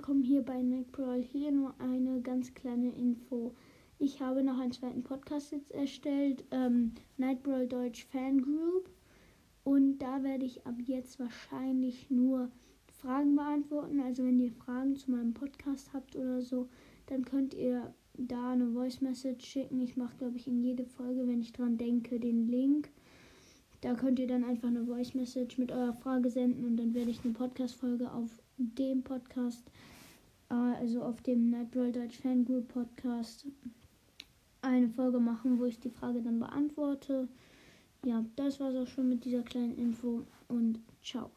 willkommen hier bei Nightbrawl. Hier nur eine ganz kleine Info. Ich habe noch einen zweiten Podcast jetzt erstellt, ähm, Nightbrawl Deutsch Fangroup. Und da werde ich ab jetzt wahrscheinlich nur Fragen beantworten. Also wenn ihr Fragen zu meinem Podcast habt oder so, dann könnt ihr da eine Voice Message schicken. Ich mache, glaube ich, in jede Folge, wenn ich dran denke, den Link. Da könnt ihr dann einfach eine Voice Message mit eurer Frage senden und dann werde ich eine Podcast-Folge auf dem Podcast, äh, also auf dem Nightbrawl Deutsch Fangroup Podcast, eine Folge machen, wo ich die Frage dann beantworte. Ja, das war es auch schon mit dieser kleinen Info und ciao.